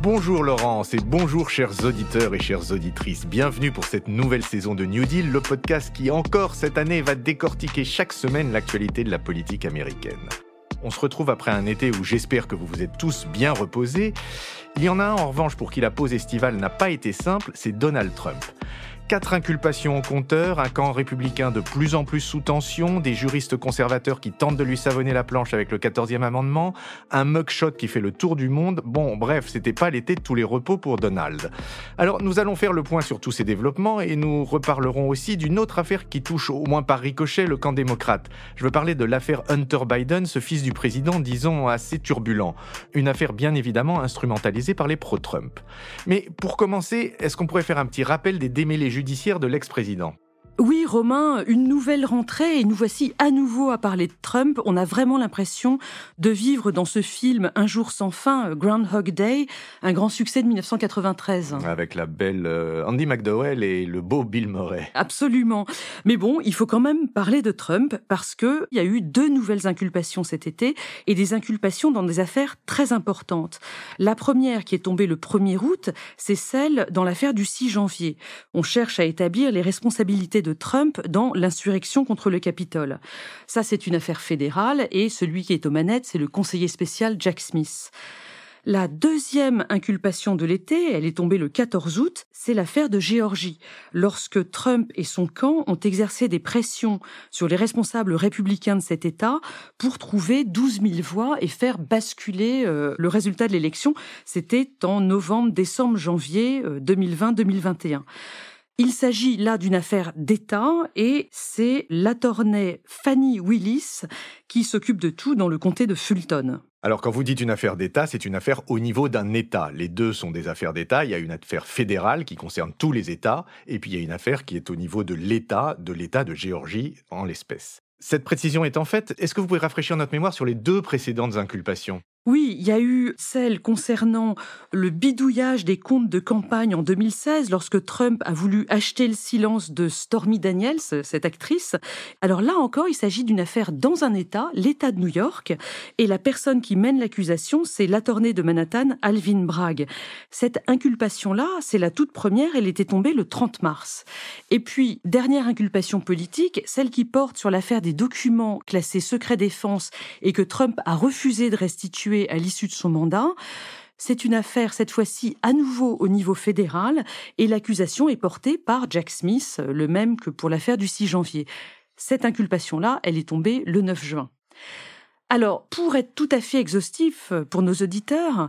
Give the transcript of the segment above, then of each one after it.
Bonjour Laurence et bonjour chers auditeurs et chères auditrices. Bienvenue pour cette nouvelle saison de New Deal, le podcast qui encore cette année va décortiquer chaque semaine l'actualité de la politique américaine. On se retrouve après un été où j'espère que vous vous êtes tous bien reposés. Il y en a un en revanche pour qui la pause estivale n'a pas été simple, c'est Donald Trump. Quatre inculpations au compteur, un camp républicain de plus en plus sous tension, des juristes conservateurs qui tentent de lui savonner la planche avec le 14e amendement, un mugshot qui fait le tour du monde. Bon, bref, c'était pas l'été de tous les repos pour Donald. Alors, nous allons faire le point sur tous ces développements et nous reparlerons aussi d'une autre affaire qui touche au moins par ricochet le camp démocrate. Je veux parler de l'affaire Hunter Biden, ce fils du président, disons, assez turbulent. Une affaire bien évidemment instrumentalisée par les pro-Trump. Mais pour commencer, est-ce qu'on pourrait faire un petit rappel des démêlés judiciaire de l'ex-président? Oui, Romain, une nouvelle rentrée et nous voici à nouveau à parler de Trump. On a vraiment l'impression de vivre dans ce film Un jour sans fin, Groundhog Day, un grand succès de 1993. Avec la belle euh, Andy McDowell et le beau Bill Murray. Absolument. Mais bon, il faut quand même parler de Trump parce que il y a eu deux nouvelles inculpations cet été et des inculpations dans des affaires très importantes. La première qui est tombée le 1er août, c'est celle dans l'affaire du 6 janvier. On cherche à établir les responsabilités de de Trump dans l'insurrection contre le Capitole. Ça, c'est une affaire fédérale et celui qui est aux manettes, c'est le conseiller spécial Jack Smith. La deuxième inculpation de l'été, elle est tombée le 14 août, c'est l'affaire de Géorgie, lorsque Trump et son camp ont exercé des pressions sur les responsables républicains de cet État pour trouver 12 000 voix et faire basculer euh, le résultat de l'élection. C'était en novembre, décembre, janvier 2020-2021. Il s'agit là d'une affaire d'État et c'est l'attorney Fanny Willis qui s'occupe de tout dans le comté de Fulton. Alors quand vous dites une affaire d'État, c'est une affaire au niveau d'un État. Les deux sont des affaires d'État. Il y a une affaire fédérale qui concerne tous les États et puis il y a une affaire qui est au niveau de l'État, de l'État de Géorgie en l'espèce. Cette précision étant faite, est-ce que vous pouvez rafraîchir notre mémoire sur les deux précédentes inculpations? Oui, il y a eu celle concernant le bidouillage des comptes de campagne en 2016 lorsque Trump a voulu acheter le silence de Stormy Daniels, cette actrice. Alors là encore, il s'agit d'une affaire dans un État, l'État de New York, et la personne qui mène l'accusation, c'est l'attorney de Manhattan, Alvin Bragg. Cette inculpation-là, c'est la toute première, elle était tombée le 30 mars. Et puis, dernière inculpation politique, celle qui porte sur l'affaire des documents classés secret défense et que Trump a refusé de restituer à l'issue de son mandat. C'est une affaire, cette fois-ci, à nouveau au niveau fédéral, et l'accusation est portée par Jack Smith, le même que pour l'affaire du 6 janvier. Cette inculpation-là, elle est tombée le 9 juin. Alors, pour être tout à fait exhaustif pour nos auditeurs,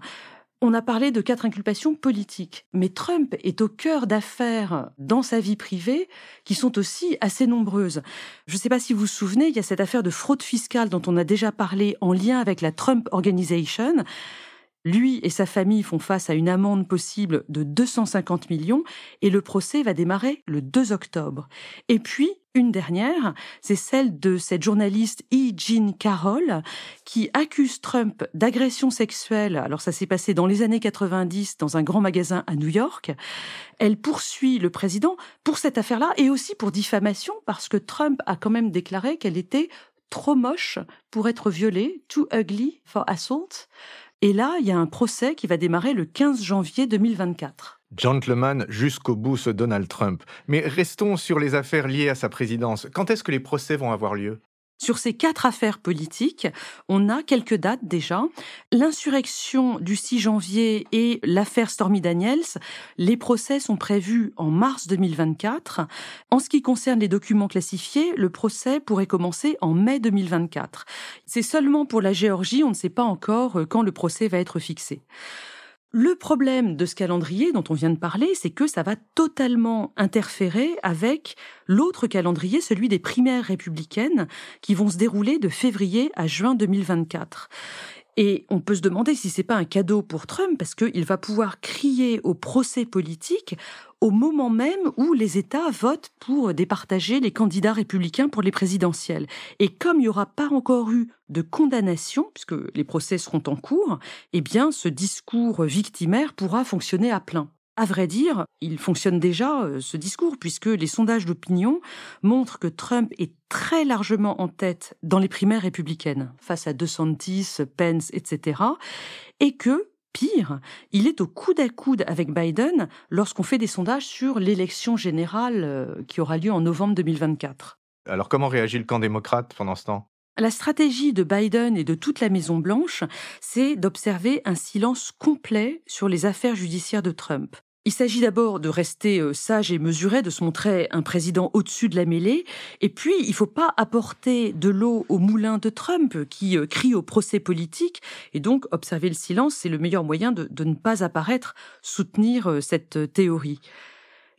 on a parlé de quatre inculpations politiques, mais Trump est au cœur d'affaires dans sa vie privée qui sont aussi assez nombreuses. Je ne sais pas si vous vous souvenez, il y a cette affaire de fraude fiscale dont on a déjà parlé en lien avec la Trump Organization. Lui et sa famille font face à une amende possible de 250 millions et le procès va démarrer le 2 octobre. Et puis, une dernière, c'est celle de cette journaliste E. Jean Carroll qui accuse Trump d'agression sexuelle. Alors ça s'est passé dans les années 90 dans un grand magasin à New York. Elle poursuit le président pour cette affaire-là et aussi pour diffamation parce que Trump a quand même déclaré qu'elle était trop moche pour être violée, too ugly for assault. Et là, il y a un procès qui va démarrer le 15 janvier 2024. Gentleman jusqu'au bout ce Donald Trump. Mais restons sur les affaires liées à sa présidence. Quand est-ce que les procès vont avoir lieu? Sur ces quatre affaires politiques, on a quelques dates déjà. L'insurrection du 6 janvier et l'affaire Stormy Daniels, les procès sont prévus en mars 2024. En ce qui concerne les documents classifiés, le procès pourrait commencer en mai 2024. C'est seulement pour la Géorgie, on ne sait pas encore quand le procès va être fixé. Le problème de ce calendrier dont on vient de parler, c'est que ça va totalement interférer avec l'autre calendrier, celui des primaires républicaines, qui vont se dérouler de février à juin 2024. Et on peut se demander si c'est pas un cadeau pour Trump parce qu'il va pouvoir crier au procès politique au moment même où les États votent pour départager les candidats républicains pour les présidentielles. Et comme il n'y aura pas encore eu de condamnation, puisque les procès seront en cours, eh bien, ce discours victimaire pourra fonctionner à plein. À vrai dire, il fonctionne déjà, euh, ce discours, puisque les sondages d'opinion montrent que Trump est très largement en tête dans les primaires républicaines, face à DeSantis, Pence, etc., et que Pire, il est au coude à coude avec Biden lorsqu'on fait des sondages sur l'élection générale euh, qui aura lieu en novembre 2024. Alors comment réagit le camp démocrate pendant ce temps? La stratégie de Biden et de toute la Maison-Blanche, c'est d'observer un silence complet sur les affaires judiciaires de Trump. Il s'agit d'abord de rester euh, sage et mesuré, de se montrer un président au-dessus de la mêlée. Et puis, il ne faut pas apporter de l'eau au moulin de Trump qui euh, crie au procès politique. Et donc, observer le silence, c'est le meilleur moyen de, de ne pas apparaître, soutenir euh, cette théorie.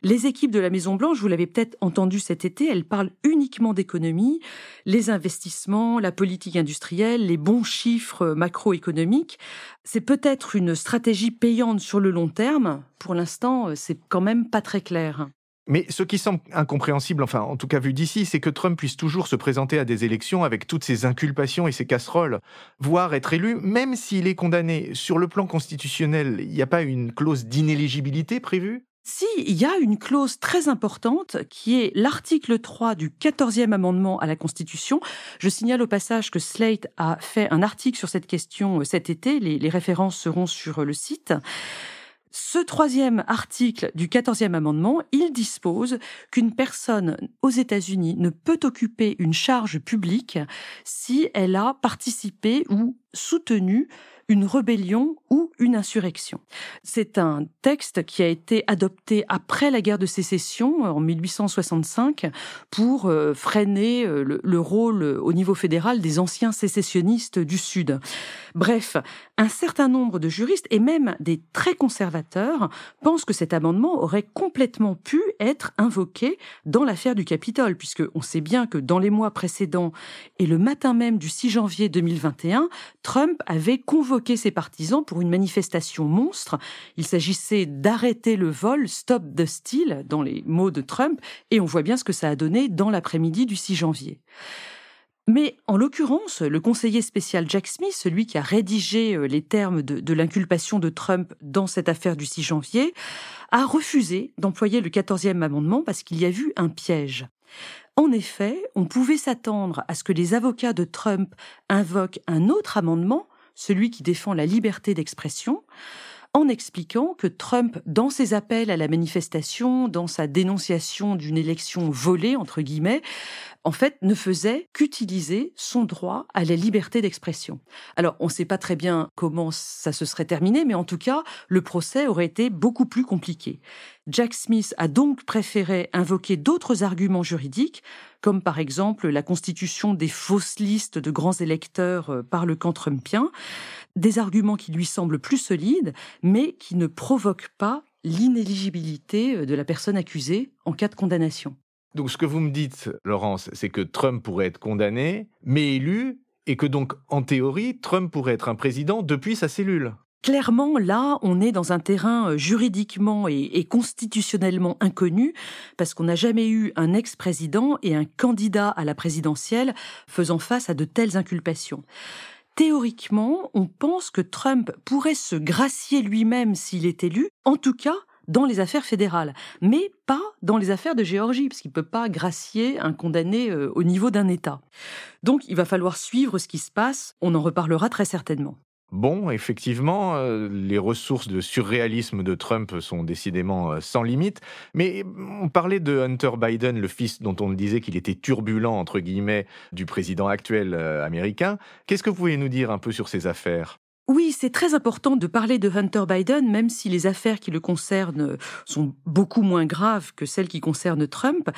Les équipes de la Maison Blanche, vous l'avez peut-être entendu cet été, elles parlent uniquement d'économie, les investissements, la politique industrielle, les bons chiffres macroéconomiques. C'est peut-être une stratégie payante sur le long terme. Pour l'instant, c'est quand même pas très clair. Mais ce qui semble incompréhensible, enfin en tout cas vu d'ici, c'est que Trump puisse toujours se présenter à des élections avec toutes ses inculpations et ses casseroles, voire être élu, même s'il est condamné. Sur le plan constitutionnel, il n'y a pas une clause d'inéligibilité prévue? Si, il y a une clause très importante qui est l'article 3 du 14e amendement à la Constitution. Je signale au passage que Slate a fait un article sur cette question euh, cet été. Les, références seront sur euh, le site. Ce troisième article du 14e amendement, il dispose qu'une personne aux États-Unis ne peut occuper une charge publique si elle a participé ou soutenu une rébellion ou une insurrection. C'est un texte qui a été adopté après la guerre de sécession en 1865 pour euh, freiner euh, le, rôle euh, au niveau fédéral des anciens sécessionnistes du Sud. Bref, un certain nombre de juristes et même des très conservateurs pensent que cet amendement aurait complètement pu être invoqué dans l'affaire du Capitole, puisque on sait bien que dans les mois précédents et le matin même du 6 janvier 2021, Trump avait convoqué ses partisans pour une manifestation monstre. Il s'agissait d'arrêter le vol, stop the steal, dans les mots de Trump, et on voit bien ce que ça a donné dans l'après-midi du 6 janvier. Mais en l'occurrence, le conseiller spécial Jack Smith, celui qui a rédigé euh, les termes de, l'inculpation de Trump dans cette affaire du 6 janvier, a refusé d'employer le 14e amendement parce qu'il y a vu un piège. En effet, on pouvait s'attendre à ce que les avocats de Trump invoquent un autre amendement celui qui défend la liberté d'expression, en expliquant que Trump, dans ses appels à la manifestation, dans sa dénonciation d'une élection volée, entre guillemets, en fait, ne faisait qu'utiliser son droit à la liberté d'expression. Alors, on ne sait pas très bien comment ça se serait terminé, mais en tout cas, le procès aurait été beaucoup plus compliqué. Jack Smith a donc préféré invoquer d'autres arguments juridiques, comme par exemple la constitution des fausses listes de grands électeurs euh, par le camp trumpien, des arguments qui lui semblent plus solides, mais qui ne provoquent pas l'inéligibilité euh, de la personne accusée en cas de condamnation. Donc ce que vous me dites, Laurence, c'est que Trump pourrait être condamné, mais élu, et que donc, en théorie, Trump pourrait être un président depuis sa cellule. Clairement, là, on est dans un terrain euh, juridiquement et, constitutionnellement inconnu, parce qu'on n'a jamais eu un ex-président et un candidat à la présidentielle faisant face à de telles inculpations. Théoriquement, on pense que Trump pourrait se gracier lui-même s'il est élu, en tout cas dans les affaires fédérales, mais pas dans les affaires de Géorgie, parce qu'il ne peut pas gracier un condamné euh, au niveau d'un État. Donc il va falloir suivre ce qui se passe, on en reparlera très certainement. Bon, effectivement, euh, les ressources de surréalisme de Trump sont décidément euh, sans limite. Mais on parlait de Hunter Biden, le fils dont on disait qu'il était turbulent, entre guillemets, du président actuel américain. Qu'est-ce que vous pouvez nous dire un peu sur ces affaires? Oui, c'est très important de parler de Hunter Biden, même si les affaires qui le concernent sont beaucoup moins graves que celles qui concernent Trump.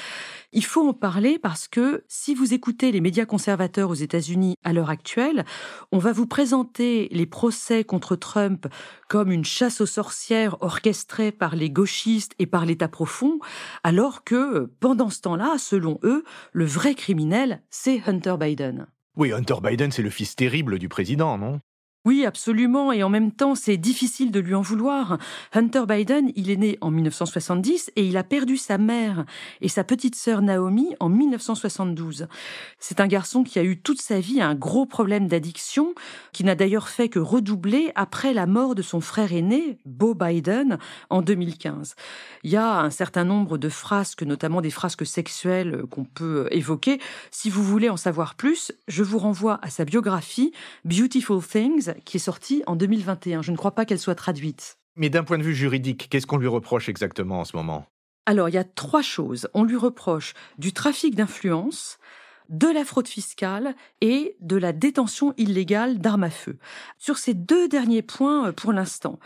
Il faut en parler parce que si vous écoutez les médias conservateurs aux États-Unis à l'heure actuelle, on va vous présenter les procès contre Trump comme une chasse aux sorcières orchestrée par les gauchistes et par l'État profond, alors que pendant ce temps-là, selon eux, le vrai criminel, c'est Hunter Biden. Oui, Hunter Biden, c'est le fils terrible du président, non? Oui, absolument, et en même temps, c'est difficile de lui en vouloir. Hunter Biden, il est né en 1970 et il a perdu sa mère et sa petite sœur Naomi en 1972. C'est un garçon qui a eu toute sa vie un gros problème d'addiction, qui n'a d'ailleurs fait que redoubler après la mort de son frère aîné, Beau Biden, en 2015. Il y a un certain nombre de frasques, notamment des frasques sexuelles qu'on peut évoquer. Si vous voulez en savoir plus, je vous renvoie à sa biographie, Beautiful Things, 2016 qui est sortie en 2021. Je ne crois pas qu'elle soit traduite. Mais d'un point de vue juridique, qu'est-ce qu'on lui reproche exactement en ce moment? Alors, il y a trois choses. On lui reproche du trafic d'influence, de la fraude fiscale et de la détention illégale d'armes à feu. Sur ces deux derniers points, euh, pour l'instant,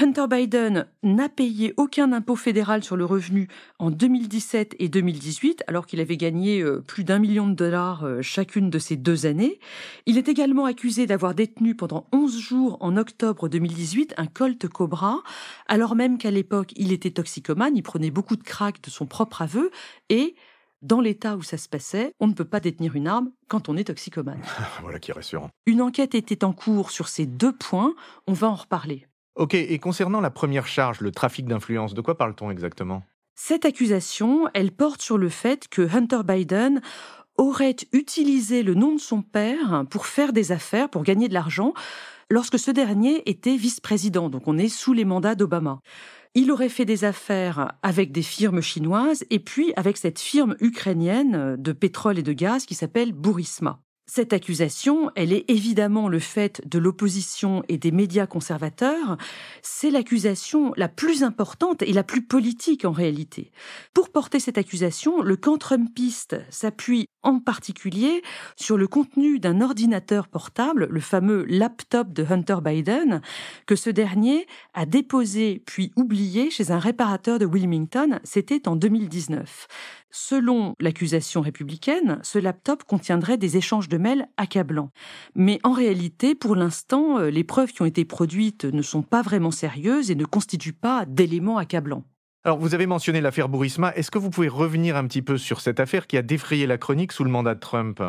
Hunter Biden n'a payé aucun impôt fédéral sur le revenu en 2017 et 2018, alors qu'il avait gagné euh, plus d'un million de dollars euh, chacune de ces deux années. Il est également accusé d'avoir détenu pendant 11 jours en octobre 2018 un Colt Cobra, alors même qu'à l'époque il était toxicomane, il prenait beaucoup de crack de son propre aveu et dans l'état où ça se passait, on ne peut pas détenir une arme quand on est toxicomane. voilà qui est rassurant. Une enquête était en cours sur ces deux points, on va en reparler. Ok, et concernant la première charge, le trafic d'influence, de quoi parle-t-on exactement? Cette accusation, elle porte sur le fait que Hunter Biden aurait utilisé le nom de son père pour faire des affaires, pour gagner de l'argent, lorsque ce dernier était vice-président, donc on est sous les mandats d'Obama. Il aurait fait des affaires avec des firmes chinoises et puis avec cette firme ukrainienne de pétrole et de gaz qui s'appelle Burisma. Cette accusation, elle est évidemment le fait de l'opposition et des médias conservateurs. C'est l'accusation la plus importante et la plus politique en réalité. Pour porter cette accusation, le camp trumpiste s'appuie en particulier sur le contenu d'un ordinateur portable, le fameux laptop de Hunter Biden, que ce dernier a déposé puis oublié chez un réparateur de Wilmington. C'était en 2019. Selon l'accusation républicaine, ce laptop contiendrait des échanges de mails accablants. Mais en réalité, pour l'instant, euh, les preuves qui ont été produites ne sont pas vraiment sérieuses et ne constituent pas d'éléments accablants. Alors, vous avez mentionné l'affaire Burisma. Est-ce que vous pouvez revenir un petit peu sur cette affaire qui a défrayé la chronique sous le mandat de Trump?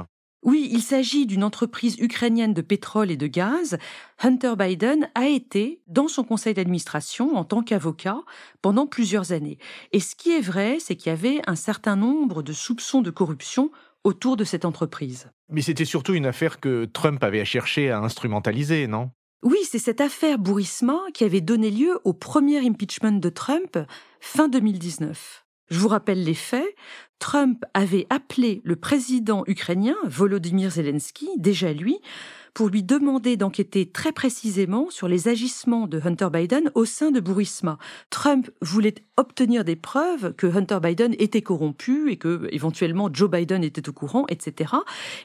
Oui, il s'agit d'une entreprise ukrainienne de pétrole et de gaz. Hunter Biden a été dans son conseil d'administration en tant qu'avocat pendant plusieurs années. Et ce qui est vrai, c'est qu'il y avait un certain nombre de soupçons de corruption autour de cette entreprise. Mais c'était surtout une affaire que Trump avait cherché à instrumentaliser, non? Oui, c'est cette affaire Burisma qui avait donné lieu au premier impeachment de Trump fin 2019. Je vous rappelle les faits. Trump avait appelé le président ukrainien, Volodymyr Zelensky, déjà lui, pour lui demander d'enquêter très précisément sur les agissements de Hunter Biden au sein de Burisma. Trump voulait obtenir des preuves que Hunter Biden était corrompu et que éventuellement Joe Biden était au courant, etc.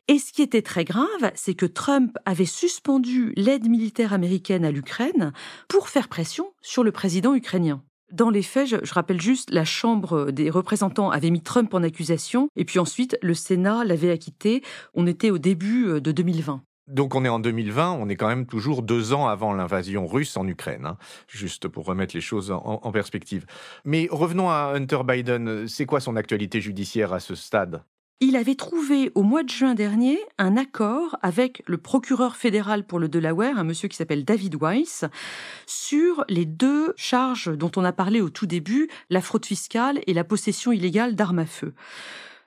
Et ce qui était très grave, c'est que Trump avait suspendu l'aide militaire américaine à l'Ukraine pour faire pression sur le président ukrainien. Dans les faits, je, rappelle juste, la Chambre des représentants avait mis Trump en accusation, et puis ensuite, le Sénat l'avait acquitté. On était au début euh, de 2020. Donc on est en 2020, on est quand même toujours deux ans avant l'invasion russe en Ukraine, hein, juste pour remettre les choses en perspective. Mais revenons à Hunter Biden, c'est quoi son actualité judiciaire à ce stade? Il avait trouvé au mois de juin dernier un accord avec le procureur fédéral pour le Delaware, un monsieur qui s'appelle David Weiss, sur les deux charges dont on a parlé au tout début, la fraude fiscale et la possession illégale d'armes à feu.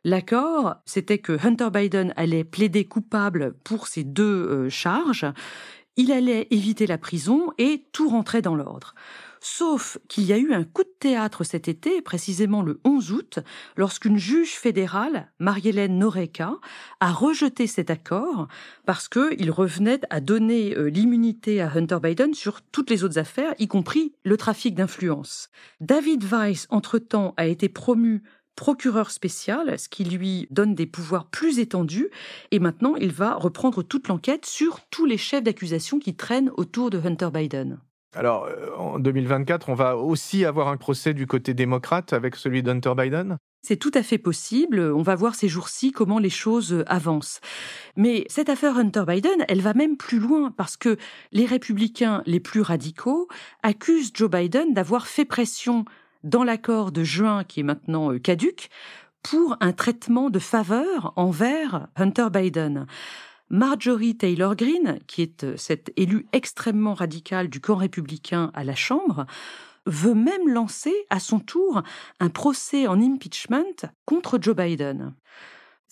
L'accord, c'était que Hunter Biden allait plaider coupable pour ces deux euh, charges, il allait éviter la prison et tout rentrait dans l'ordre. Sauf qu'il y a eu un coup de théâtre cet été, précisément le 11 août, lorsqu'une juge fédérale, Marielle Noreka, a rejeté cet accord parce qu'il revenait à donner euh, l'immunité à Hunter Biden sur toutes les autres affaires, y compris le trafic d'influence. David Weiss, entre-temps, a été promu procureur spécial, ce qui lui donne des pouvoirs plus étendus, et maintenant il va reprendre toute l'enquête sur tous les chefs d'accusation qui traînent autour de Hunter Biden. Alors, euh, en 2024, on va aussi avoir un procès du côté démocrate avec celui d'Hunter Biden? C'est tout à fait possible. On va voir ces jours-ci comment les choses avancent. Mais cette affaire Hunter Biden, elle va même plus loin parce que les républicains les plus radicaux accusent Joe Biden d'avoir fait pression dans l'accord de juin qui est maintenant euh, caduque pour un traitement de faveur envers Hunter Biden. Marjorie Taylor Greene, qui est euh, cette élue extrêmement radicale du camp républicain à la Chambre, veut même lancer à son tour un procès en impeachment contre Joe Biden.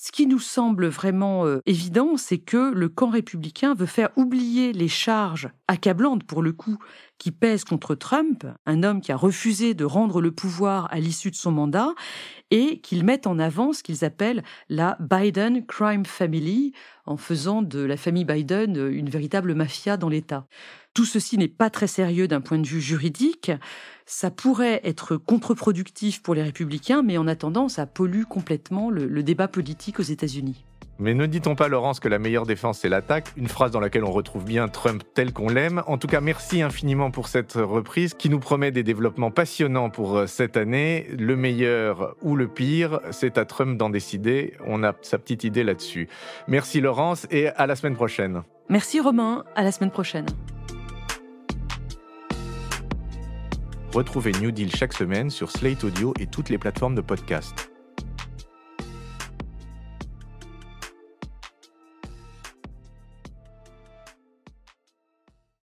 Ce qui nous semble vraiment euh, évident, c'est que le camp républicain veut faire oublier les charges accablantes pour le coup qui pèsent contre Trump, un homme qui a refusé de rendre le pouvoir à l'issue de son mandat, et qu'ils mettent en avant ce qu'ils appellent la Biden Crime Family, en faisant de la famille Biden une véritable mafia dans l'État. Tout ceci n'est pas très sérieux d'un point de vue juridique. Ça pourrait être contre-productif pour les républicains, mais en attendant, ça pollue complètement le, le débat politique aux États-Unis. Mais ne dit-on pas, Laurence, que la meilleure défense, c'est l'attaque? Une phrase dans laquelle on retrouve bien Trump tel qu'on l'aime. En tout cas, merci infiniment pour cette reprise qui nous promet des développements passionnants pour euh, cette année. Le meilleur ou le pire, c'est à Trump d'en décider. On a sa petite idée là-dessus. Merci Laurence et à la semaine prochaine. Merci Romain, à la semaine prochaine. Retrouvez New Deal chaque semaine sur Slate Audio et toutes les plateformes de podcast.